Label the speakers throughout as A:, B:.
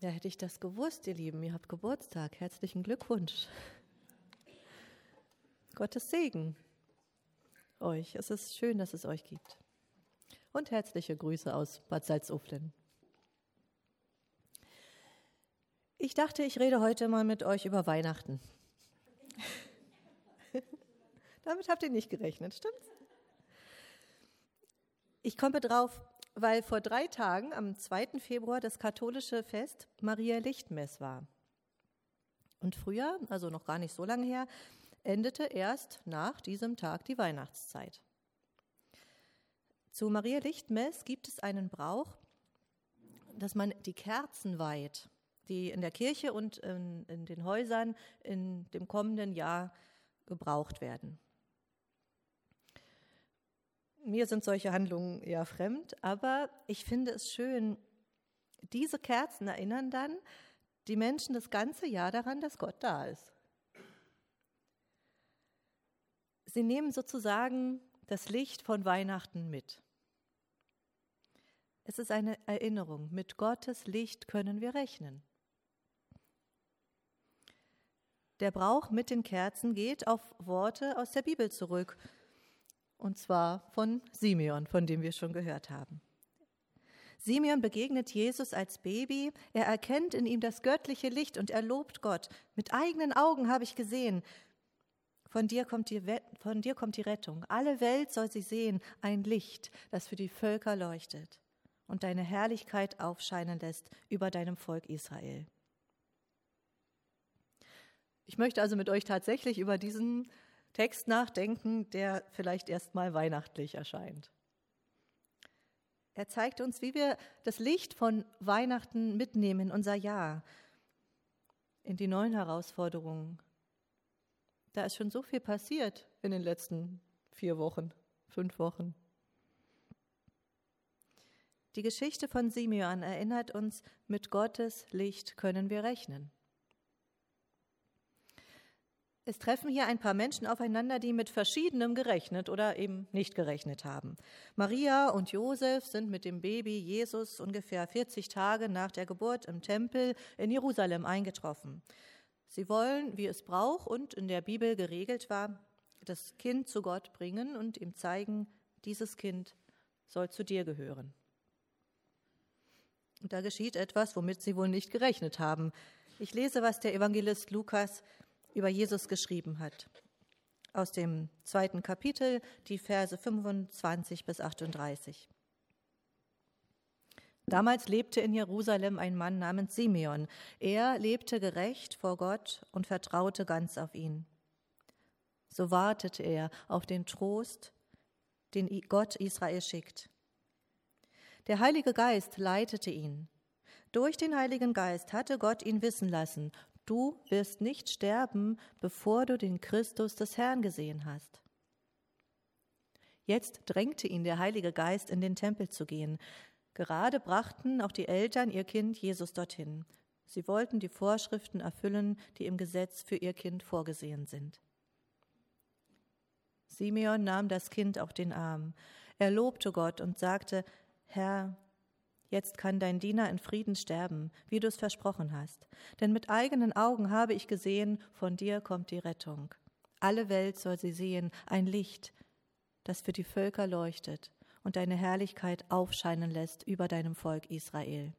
A: Ja, hätte ich das gewusst, ihr Lieben, ihr habt Geburtstag. Herzlichen Glückwunsch. Gottes Segen euch. Es ist schön, dass es euch gibt. Und herzliche Grüße aus Bad Salzuflen. Ich dachte, ich rede heute mal mit euch über Weihnachten. Damit habt ihr nicht gerechnet, stimmt's? Ich komme drauf, weil vor drei Tagen, am 2. Februar, das katholische Fest Maria Lichtmess war. Und früher, also noch gar nicht so lange her, endete erst nach diesem Tag die Weihnachtszeit. Zu Maria Lichtmess gibt es einen Brauch, dass man die Kerzen weiht, die in der Kirche und in, in den Häusern in dem kommenden Jahr gebraucht werden. Mir sind solche Handlungen eher fremd, aber ich finde es schön, diese Kerzen erinnern dann die Menschen das ganze Jahr daran, dass Gott da ist. Sie nehmen sozusagen das Licht von Weihnachten mit. Es ist eine Erinnerung, mit Gottes Licht können wir rechnen. Der Brauch mit den Kerzen geht auf Worte aus der Bibel zurück, und zwar von Simeon, von dem wir schon gehört haben. Simeon begegnet Jesus als Baby, er erkennt in ihm das göttliche Licht und er lobt Gott. Mit eigenen Augen habe ich gesehen, von dir, kommt die, von dir kommt die Rettung. Alle Welt soll sie sehen, ein Licht, das für die Völker leuchtet und deine Herrlichkeit aufscheinen lässt über deinem Volk Israel. Ich möchte also mit euch tatsächlich über diesen Text nachdenken, der vielleicht erst mal weihnachtlich erscheint. Er zeigt uns, wie wir das Licht von Weihnachten mitnehmen in unser Jahr, in die neuen Herausforderungen. Da ist schon so viel passiert in den letzten vier Wochen, fünf Wochen. Die Geschichte von Simeon erinnert uns, mit Gottes Licht können wir rechnen. Es treffen hier ein paar Menschen aufeinander, die mit verschiedenem gerechnet oder eben nicht gerechnet haben. Maria und Josef sind mit dem Baby Jesus ungefähr 40 Tage nach der Geburt im Tempel in Jerusalem eingetroffen. Sie wollen, wie es braucht und in der Bibel geregelt war, das Kind zu Gott bringen und ihm zeigen, dieses Kind soll zu dir gehören. Und da geschieht etwas, womit sie wohl nicht gerechnet haben. Ich lese, was der Evangelist Lukas über Jesus geschrieben hat. Aus dem zweiten Kapitel, die Verse 25 bis 38. Damals lebte in Jerusalem ein Mann namens Simeon. Er lebte gerecht vor Gott und vertraute ganz auf ihn. So wartete er auf den Trost, den Gott Israel schickt. Der Heilige Geist leitete ihn. Durch den Heiligen Geist hatte Gott ihn wissen lassen, Du wirst nicht sterben, bevor du den Christus des Herrn gesehen hast. Jetzt drängte ihn der Heilige Geist, in den Tempel zu gehen. Gerade brachten auch die Eltern ihr Kind Jesus dorthin. Sie wollten die Vorschriften erfüllen, die im Gesetz für ihr Kind vorgesehen sind. Simeon nahm das Kind auf den Arm. Er lobte Gott und sagte, Herr, Jetzt kann dein Diener in Frieden sterben, wie du es versprochen hast. Denn mit eigenen Augen habe ich gesehen, von dir kommt die Rettung. Alle Welt soll sie sehen, ein Licht, das für die Völker leuchtet und deine Herrlichkeit aufscheinen lässt über deinem Volk Israel.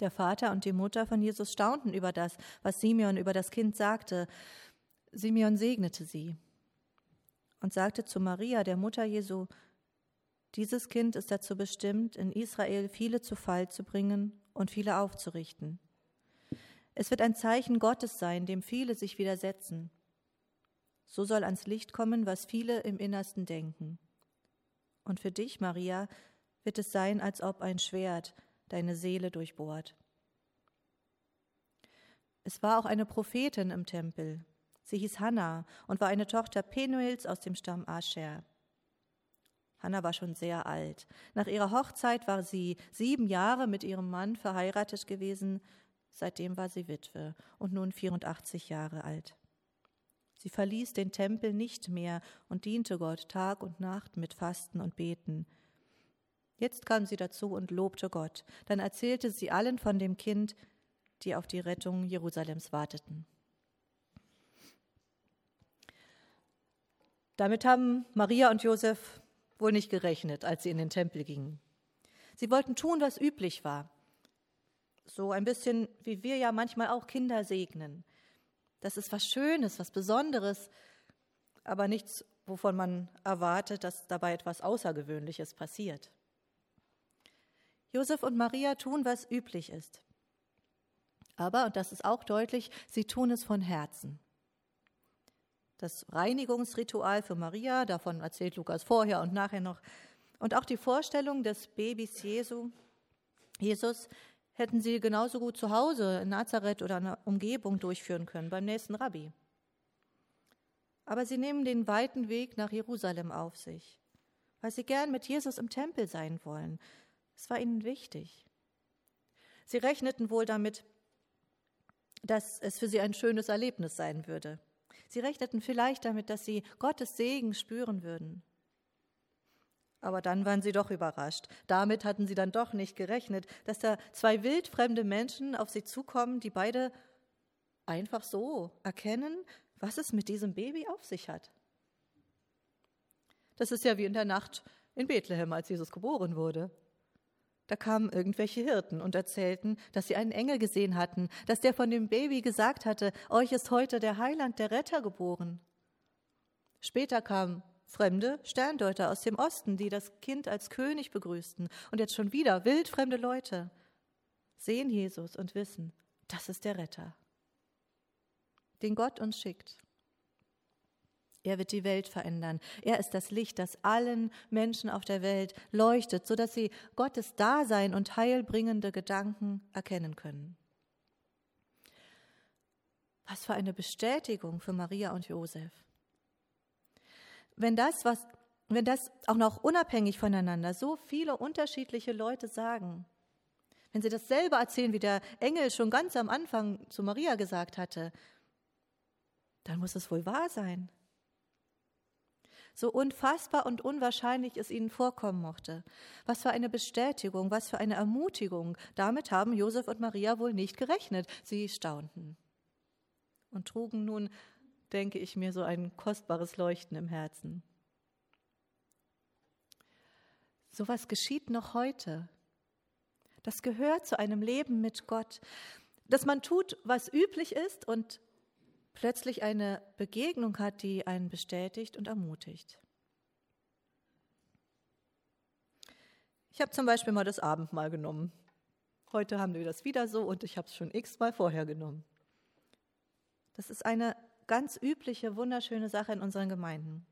A: Der Vater und die Mutter von Jesus staunten über das, was Simeon über das Kind sagte. Simeon segnete sie und sagte zu Maria, der Mutter Jesu, dieses Kind ist dazu bestimmt, in Israel viele zu Fall zu bringen und viele aufzurichten. Es wird ein Zeichen Gottes sein, dem viele sich widersetzen. So soll ans Licht kommen, was viele im Innersten denken. Und für dich, Maria, wird es sein, als ob ein Schwert deine Seele durchbohrt. Es war auch eine Prophetin im Tempel. Sie hieß Hannah und war eine Tochter Penuels aus dem Stamm Ascher. Hannah war schon sehr alt. Nach ihrer Hochzeit war sie sieben Jahre mit ihrem Mann verheiratet gewesen. Seitdem war sie Witwe und nun 84 Jahre alt. Sie verließ den Tempel nicht mehr und diente Gott Tag und Nacht mit Fasten und Beten. Jetzt kam sie dazu und lobte Gott. Dann erzählte sie allen von dem Kind, die auf die Rettung Jerusalems warteten. Damit haben Maria und Josef wohl nicht gerechnet, als sie in den Tempel gingen. Sie wollten tun, was üblich war. So ein bisschen wie wir ja manchmal auch Kinder segnen. Das ist was Schönes, was Besonderes, aber nichts, wovon man erwartet, dass dabei etwas Außergewöhnliches passiert. Josef und Maria tun, was üblich ist. Aber, und das ist auch deutlich, sie tun es von Herzen. Das Reinigungsritual für Maria, davon erzählt Lukas vorher und nachher noch, und auch die Vorstellung des Babys Jesu, Jesus, hätten sie genauso gut zu Hause in Nazareth oder in der Umgebung durchführen können, beim nächsten Rabbi. Aber sie nehmen den weiten Weg nach Jerusalem auf sich, weil sie gern mit Jesus im Tempel sein wollen. Es war ihnen wichtig. Sie rechneten wohl damit, dass es für sie ein schönes Erlebnis sein würde. Sie rechneten vielleicht damit, dass sie Gottes Segen spüren würden. Aber dann waren sie doch überrascht. Damit hatten sie dann doch nicht gerechnet, dass da zwei wildfremde Menschen auf sie zukommen, die beide einfach so erkennen, was es mit diesem Baby auf sich hat. Das ist ja wie in der Nacht in Bethlehem, als Jesus geboren wurde. Da kamen irgendwelche Hirten und erzählten, dass sie einen Engel gesehen hatten, dass der von dem Baby gesagt hatte, euch ist heute der Heiland, der Retter geboren. Später kamen fremde Sterndeuter aus dem Osten, die das Kind als König begrüßten. Und jetzt schon wieder wildfremde Leute sehen Jesus und wissen, das ist der Retter, den Gott uns schickt. Er wird die Welt verändern. Er ist das Licht, das allen Menschen auf der Welt leuchtet, sodass sie Gottes Dasein und heilbringende Gedanken erkennen können. Was für eine Bestätigung für Maria und Josef. Wenn das, was, wenn das auch noch unabhängig voneinander so viele unterschiedliche Leute sagen, wenn sie dasselbe erzählen, wie der Engel schon ganz am Anfang zu Maria gesagt hatte, dann muss es wohl wahr sein so unfassbar und unwahrscheinlich es ihnen vorkommen mochte. Was für eine Bestätigung, was für eine Ermutigung. Damit haben Josef und Maria wohl nicht gerechnet. Sie staunten und trugen nun, denke ich mir, so ein kostbares Leuchten im Herzen. So was geschieht noch heute. Das gehört zu einem Leben mit Gott, dass man tut, was üblich ist und plötzlich eine Begegnung hat, die einen bestätigt und ermutigt. Ich habe zum Beispiel mal das Abendmahl genommen. Heute haben wir das wieder so und ich habe es schon x-mal vorher genommen. Das ist eine ganz übliche, wunderschöne Sache in unseren Gemeinden.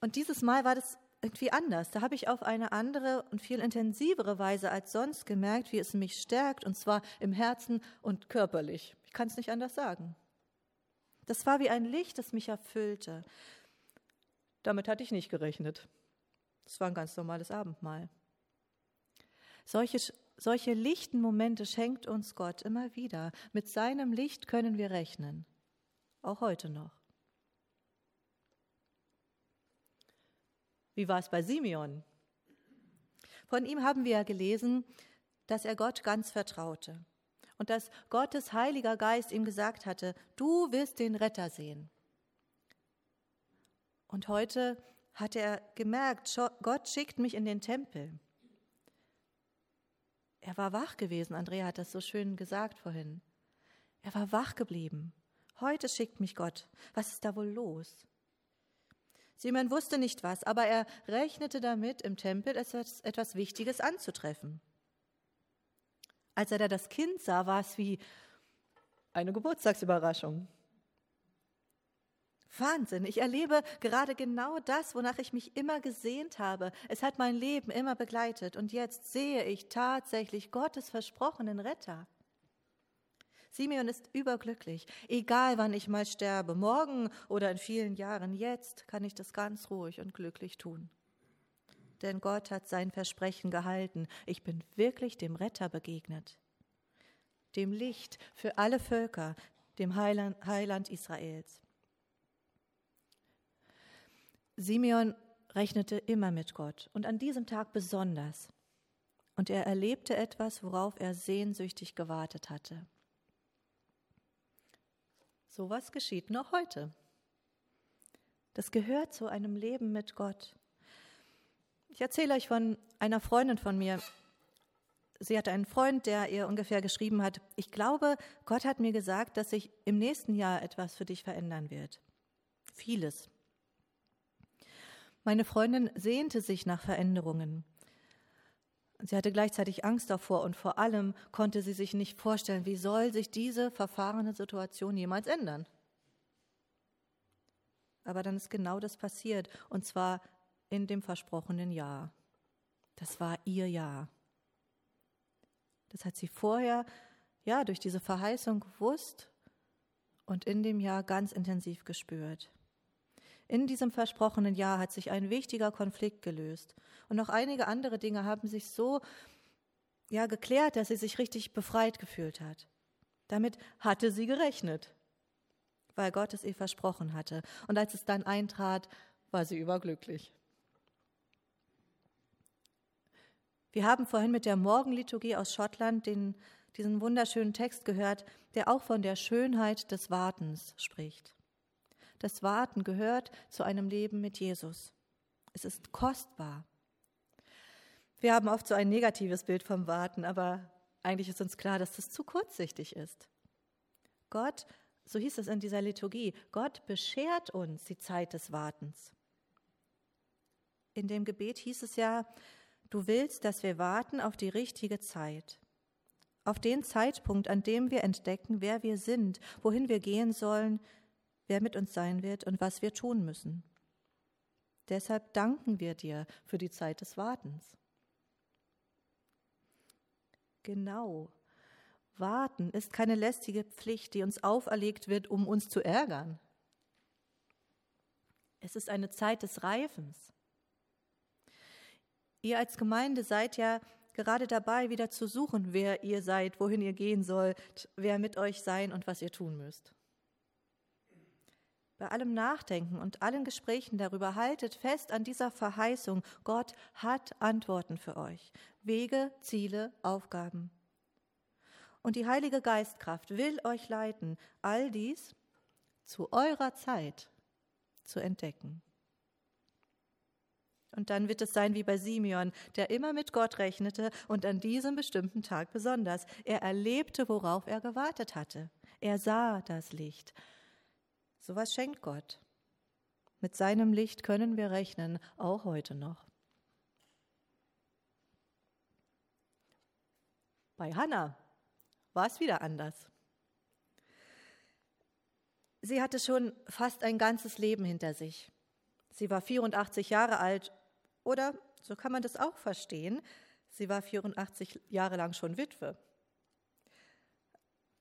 A: Und dieses Mal war das irgendwie anders. Da habe ich auf eine andere und viel intensivere Weise als sonst gemerkt, wie es mich stärkt, und zwar im Herzen und körperlich. Ich kann es nicht anders sagen. Das war wie ein Licht, das mich erfüllte. Damit hatte ich nicht gerechnet. Das war ein ganz normales Abendmahl. Solche, solche lichten Momente schenkt uns Gott immer wieder. Mit seinem Licht können wir rechnen. Auch heute noch. Wie war es bei Simeon? Von ihm haben wir ja gelesen, dass er Gott ganz vertraute und dass Gottes Heiliger Geist ihm gesagt hatte, du wirst den Retter sehen. Und heute hat er gemerkt, Gott schickt mich in den Tempel. Er war wach gewesen, Andrea hat das so schön gesagt vorhin. Er war wach geblieben. Heute schickt mich Gott. Was ist da wohl los? Simon wusste nicht was, aber er rechnete damit, im Tempel etwas, etwas Wichtiges anzutreffen. Als er da das Kind sah, war es wie eine Geburtstagsüberraschung. Wahnsinn, ich erlebe gerade genau das, wonach ich mich immer gesehnt habe. Es hat mein Leben immer begleitet und jetzt sehe ich tatsächlich Gottes versprochenen Retter. Simeon ist überglücklich, egal wann ich mal sterbe, morgen oder in vielen Jahren, jetzt kann ich das ganz ruhig und glücklich tun denn Gott hat sein Versprechen gehalten. Ich bin wirklich dem Retter begegnet, dem Licht für alle Völker, dem Heiland, Heiland Israels. Simeon rechnete immer mit Gott und an diesem Tag besonders. Und er erlebte etwas, worauf er sehnsüchtig gewartet hatte. Sowas geschieht noch heute. Das gehört zu einem Leben mit Gott. Ich erzähle euch von einer Freundin von mir. Sie hatte einen Freund, der ihr ungefähr geschrieben hat, ich glaube, Gott hat mir gesagt, dass sich im nächsten Jahr etwas für dich verändern wird. Vieles. Meine Freundin sehnte sich nach Veränderungen. Sie hatte gleichzeitig Angst davor und vor allem konnte sie sich nicht vorstellen, wie soll sich diese verfahrene Situation jemals ändern. Aber dann ist genau das passiert und zwar in dem versprochenen Jahr. Das war ihr Jahr. Das hat sie vorher, ja, durch diese Verheißung gewusst und in dem Jahr ganz intensiv gespürt. In diesem versprochenen Jahr hat sich ein wichtiger Konflikt gelöst. Und noch einige andere Dinge haben sich so ja, geklärt, dass sie sich richtig befreit gefühlt hat. Damit hatte sie gerechnet, weil Gott es ihr versprochen hatte. Und als es dann eintrat, war sie überglücklich. Wir haben vorhin mit der Morgenliturgie aus Schottland den, diesen wunderschönen Text gehört, der auch von der Schönheit des Wartens spricht. Das Warten gehört zu einem Leben mit Jesus. Es ist kostbar. Wir haben oft so ein negatives Bild vom Warten, aber eigentlich ist uns klar, dass das zu kurzsichtig ist. Gott, so hieß es in dieser Liturgie, Gott beschert uns die Zeit des Wartens. In dem Gebet hieß es ja, du willst, dass wir warten auf die richtige Zeit, auf den Zeitpunkt, an dem wir entdecken, wer wir sind, wohin wir gehen sollen, wer mit uns sein wird und was wir tun müssen. Deshalb danken wir dir für die Zeit des Wartens. Genau. Warten ist keine lästige Pflicht, die uns auferlegt wird, um uns zu ärgern. Es ist eine Zeit des Reifens. Ihr als Gemeinde seid ja gerade dabei, wieder zu suchen, wer ihr seid, wohin ihr gehen sollt, wer mit euch sein und was ihr tun müsst. Bei allem Nachdenken und allen Gesprächen darüber haltet fest an dieser Verheißung, Gott hat Antworten für euch, Wege, Ziele, Aufgaben. Und die Heilige Geistkraft will euch leiten, all dies zu eurer Zeit zu entdecken. Und dann wird es sein wie bei Simeon, der immer mit Gott rechnete und an diesem bestimmten Tag besonders. Er erlebte, worauf er gewartet hatte. Er sah das Licht. Sowas schenkt Gott. Mit seinem Licht können wir rechnen, auch heute noch. Bei Hannah war es wieder anders. Sie hatte schon fast ein ganzes Leben hinter sich. Sie war 84 Jahre alt oder, so kann man das auch verstehen, sie war 84 Jahre lang schon Witwe.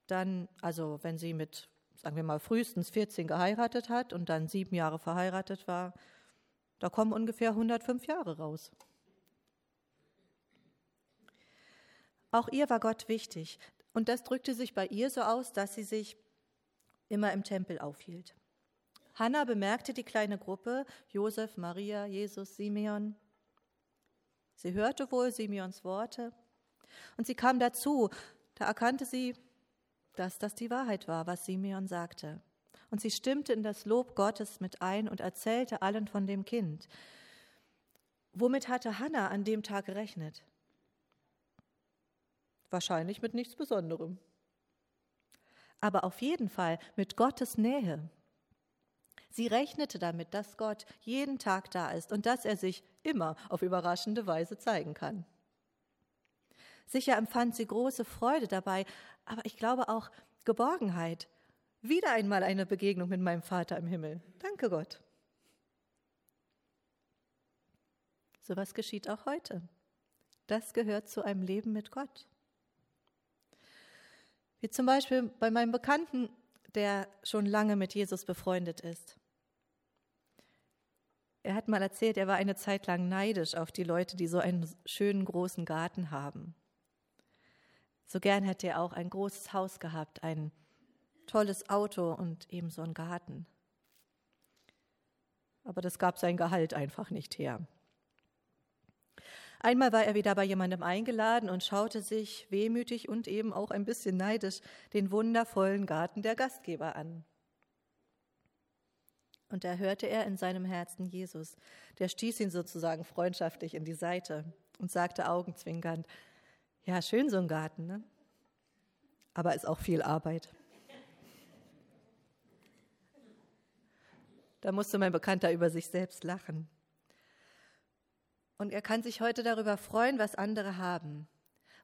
A: Dann, also wenn sie mit sagen wir mal, frühestens 14 geheiratet hat und dann sieben Jahre verheiratet war, da kommen ungefähr 105 Jahre raus. Auch ihr war Gott wichtig und das drückte sich bei ihr so aus, dass sie sich immer im Tempel aufhielt. Hannah bemerkte die kleine Gruppe, Josef, Maria, Jesus, Simeon. Sie hörte wohl Simeons Worte und sie kam dazu. Da erkannte sie, dass das die Wahrheit war, was Simeon sagte. Und sie stimmte in das Lob Gottes mit ein und erzählte allen von dem Kind. Womit hatte Hannah an dem Tag gerechnet? Wahrscheinlich mit nichts Besonderem. Aber auf jeden Fall mit Gottes Nähe. Sie rechnete damit, dass Gott jeden Tag da ist und dass er sich immer auf überraschende Weise zeigen kann. Sicher empfand sie große Freude dabei, aber ich glaube auch Geborgenheit. Wieder einmal eine Begegnung mit meinem Vater im Himmel. Danke Gott. So was geschieht auch heute. Das gehört zu einem Leben mit Gott. Wie zum Beispiel bei meinem Bekannten, der schon lange mit Jesus befreundet ist. Er hat mal erzählt, er war eine Zeit lang neidisch auf die Leute, die so einen schönen großen Garten haben. So gern hätte er auch ein großes Haus gehabt, ein tolles Auto und ebenso einen Garten. aber das gab sein Gehalt einfach nicht her. Einmal war er wieder bei jemandem eingeladen und schaute sich wehmütig und eben auch ein bisschen neidisch den wundervollen Garten der Gastgeber an. Und da hörte er in seinem Herzen Jesus. Der stieß ihn sozusagen freundschaftlich in die Seite und sagte augenzwinkernd, ja, schön so ein Garten, ne? aber ist auch viel Arbeit. Da musste mein Bekannter über sich selbst lachen. Und er kann sich heute darüber freuen, was andere haben.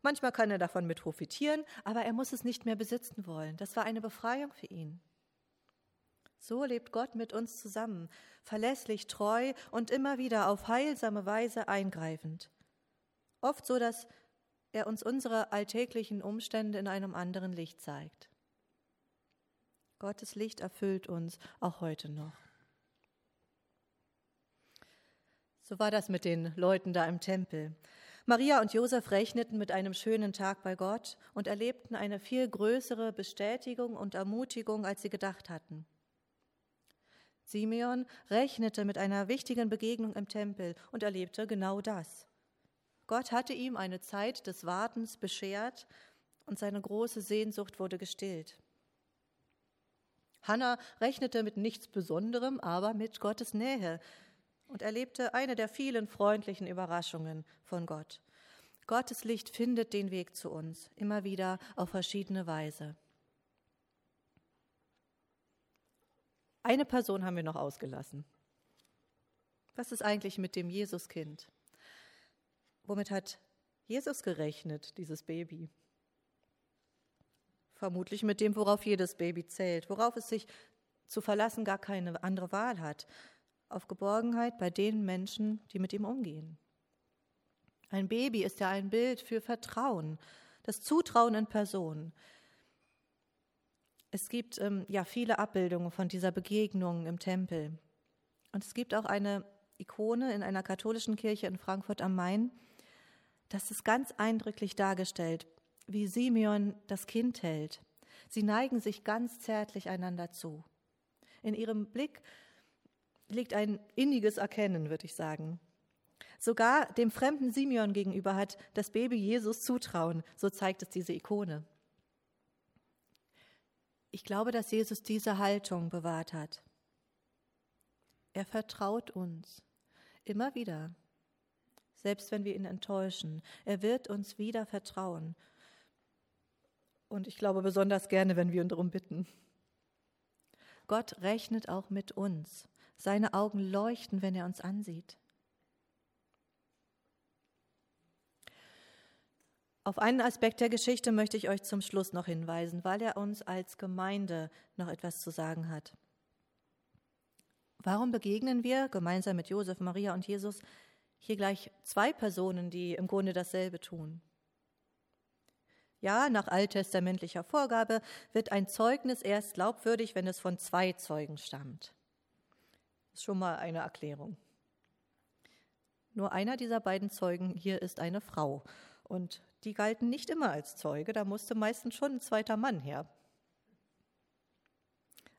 A: Manchmal kann er davon mit profitieren, aber er muss es nicht mehr besitzen wollen. Das war eine Befreiung für ihn. So lebt Gott mit uns zusammen, verlässlich, treu und immer wieder auf heilsame Weise eingreifend. Oft so, dass er uns unsere alltäglichen Umstände in einem anderen Licht zeigt. Gottes Licht erfüllt uns auch heute noch. So war das mit den Leuten da im Tempel. Maria und Josef rechneten mit einem schönen Tag bei Gott und erlebten eine viel größere Bestätigung und Ermutigung, als sie gedacht hatten. Simeon rechnete mit einer wichtigen Begegnung im Tempel und erlebte genau das. Gott hatte ihm eine Zeit des Wartens beschert und seine große Sehnsucht wurde gestillt. Hannah rechnete mit nichts Besonderem, aber mit Gottes Nähe und erlebte eine der vielen freundlichen Überraschungen von Gott. Gottes Licht findet den Weg zu uns, immer wieder auf verschiedene Weise. Eine Person haben wir noch ausgelassen. Was ist eigentlich mit dem Jesuskind? Womit hat Jesus gerechnet, dieses Baby? Vermutlich mit dem, worauf jedes Baby zählt, worauf es sich zu verlassen gar keine andere Wahl hat, auf Geborgenheit bei den Menschen, die mit ihm umgehen. Ein Baby ist ja ein Bild für Vertrauen, das Zutrauen in Personen. Es gibt ähm, ja viele Abbildungen von dieser Begegnung im Tempel. Und es gibt auch eine Ikone in einer katholischen Kirche in Frankfurt am Main. Das ist ganz eindrücklich dargestellt, wie Simeon das Kind hält. Sie neigen sich ganz zärtlich einander zu. In ihrem Blick liegt ein inniges Erkennen, würde ich sagen. Sogar dem fremden Simeon gegenüber hat das Baby Jesus Zutrauen, so zeigt es diese Ikone. Ich glaube, dass Jesus diese Haltung bewahrt hat. Er vertraut uns immer wieder, selbst wenn wir ihn enttäuschen. Er wird uns wieder vertrauen. Und ich glaube besonders gerne, wenn wir ihn darum bitten. Gott rechnet auch mit uns. Seine Augen leuchten, wenn er uns ansieht. Auf einen Aspekt der Geschichte möchte ich euch zum Schluss noch hinweisen, weil er uns als Gemeinde noch etwas zu sagen hat. Warum begegnen wir gemeinsam mit Josef, Maria und Jesus hier gleich zwei Personen, die im Grunde dasselbe tun? Ja, nach alttestamentlicher Vorgabe wird ein Zeugnis erst glaubwürdig, wenn es von zwei Zeugen stammt. Das ist schon mal eine Erklärung. Nur einer dieser beiden Zeugen hier ist eine Frau. Und die galten nicht immer als Zeuge, da musste meistens schon ein zweiter Mann her.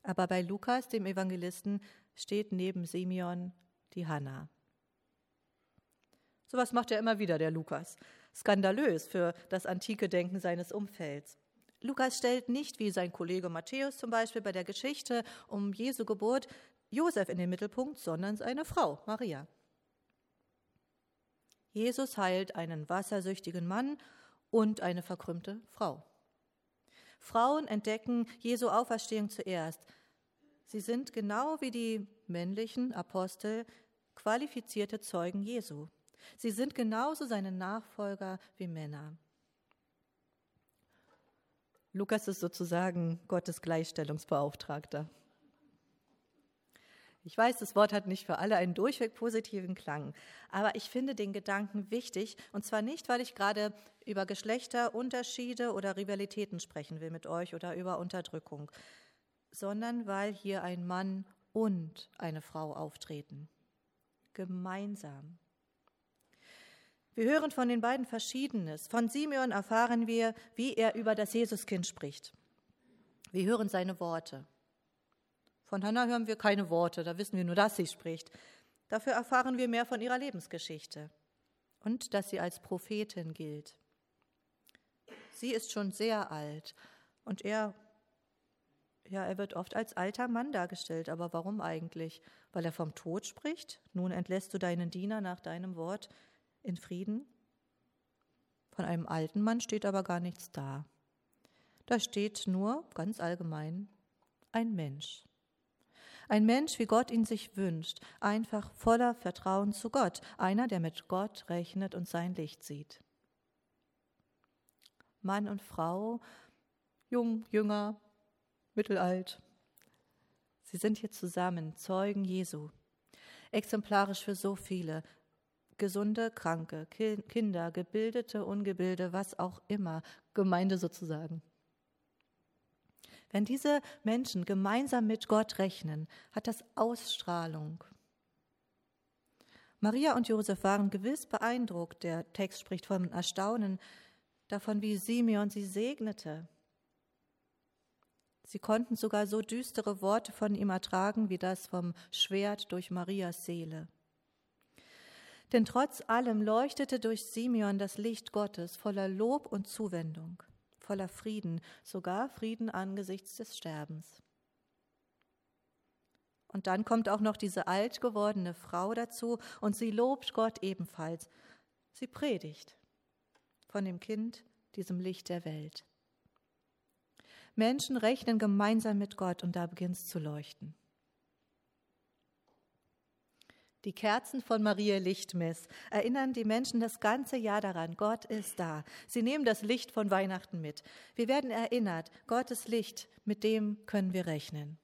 A: Aber bei Lukas, dem Evangelisten, steht neben Simeon die Hanna. Sowas macht er immer wieder, der Lukas. Skandalös für das antike Denken seines Umfelds. Lukas stellt nicht, wie sein Kollege Matthäus zum Beispiel bei der Geschichte um Jesu Geburt, Josef in den Mittelpunkt, sondern seine Frau, Maria. Jesus heilt einen wassersüchtigen Mann und eine verkrümmte Frau. Frauen entdecken Jesu Auferstehung zuerst. Sie sind genau wie die männlichen Apostel qualifizierte Zeugen Jesu. Sie sind genauso seine Nachfolger wie Männer. Lukas ist sozusagen Gottes Gleichstellungsbeauftragter. Ich weiß, das Wort hat nicht für alle einen durchweg positiven Klang, aber ich finde den Gedanken wichtig, und zwar nicht, weil ich gerade über Geschlechterunterschiede oder Rivalitäten sprechen will mit euch oder über Unterdrückung, sondern weil hier ein Mann und eine Frau auftreten. Gemeinsam. Wir hören von den beiden Verschiedenes. Von Simeon erfahren wir, wie er über das Jesuskind spricht. Wir hören seine Worte. Von Hannah hören wir keine Worte, da wissen wir nur, dass sie spricht. Dafür erfahren wir mehr von ihrer Lebensgeschichte und dass sie als Prophetin gilt. Sie ist schon sehr alt und er, ja, er wird oft als alter Mann dargestellt. Aber warum eigentlich? Weil er vom Tod spricht? Nun entlässt du deinen Diener nach deinem Wort in Frieden? Von einem alten Mann steht aber gar nichts da. Da steht nur ganz allgemein ein Mensch. Ein Mensch, wie Gott ihn sich wünscht, einfach voller Vertrauen zu Gott, einer, der mit Gott rechnet und sein Licht sieht. Mann und Frau, jung, jünger, mittelalt. Sie sind hier zusammen, Zeugen Jesu. Exemplarisch für so viele. Gesunde, Kranke, Kinder, Gebildete, Ungebildete, was auch immer, Gemeinde sozusagen. Wenn diese Menschen gemeinsam mit Gott rechnen, hat das Ausstrahlung. Maria und Josef waren gewiss beeindruckt. Der Text spricht von Erstaunen davon, wie Simeon sie segnete. Sie konnten sogar so düstere Worte von ihm ertragen, wie das vom Schwert durch Marias Seele. Denn trotz allem leuchtete durch Simeon das Licht Gottes voller Lob und Zuwendung voller Frieden, sogar Frieden angesichts des Sterbens. Und dann kommt auch noch diese alt gewordene Frau dazu und sie lobt Gott ebenfalls. Sie predigt von dem Kind, diesem Licht der Welt. Menschen rechnen gemeinsam mit Gott und da beginnt es zu leuchten. Die Kerzen von Maria Lichtmess erinnern die Menschen das ganze Jahr daran, Gott ist da. Sie nehmen das Licht von Weihnachten mit. Wir werden erinnert, Gottes Licht, mit dem können wir rechnen.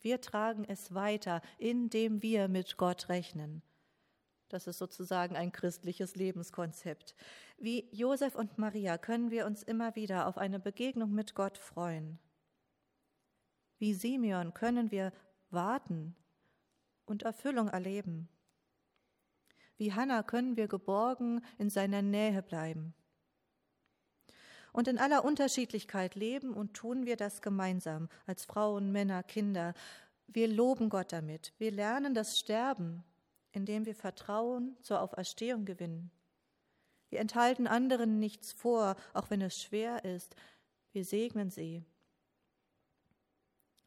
A: Wir tragen es weiter, indem wir mit Gott rechnen. Das ist sozusagen ein christliches Lebenskonzept. Wie Josef und Maria können wir uns immer wieder auf eine Begegnung mit Gott freuen. Wie Simeon können wir warten und Erfüllung erleben. Wie Hannah können wir geborgen in seiner Nähe bleiben. Und in aller Unterschiedlichkeit leben und tun wir das gemeinsam, als Frauen, Männer, Kinder. Wir loben Gott damit. Wir lernen das Sterben, indem wir Vertrauen zur Auferstehung gewinnen. Wir enthalten anderen nichts vor, auch wenn es schwer ist. Wir segnen sie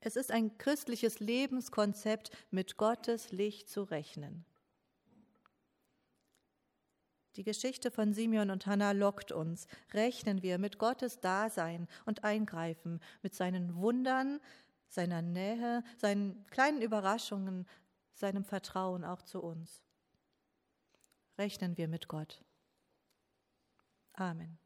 A: es ist ein christliches Lebenskonzept, mit Gottes Licht zu rechnen. Die Geschichte von Simeon und Hannah lockt uns. Rechnen wir mit Gottes Dasein und Eingreifen, mit seinen Wundern, seiner Nähe, seinen kleinen Überraschungen, seinem Vertrauen auch zu uns. Rechnen wir mit Gott. Amen.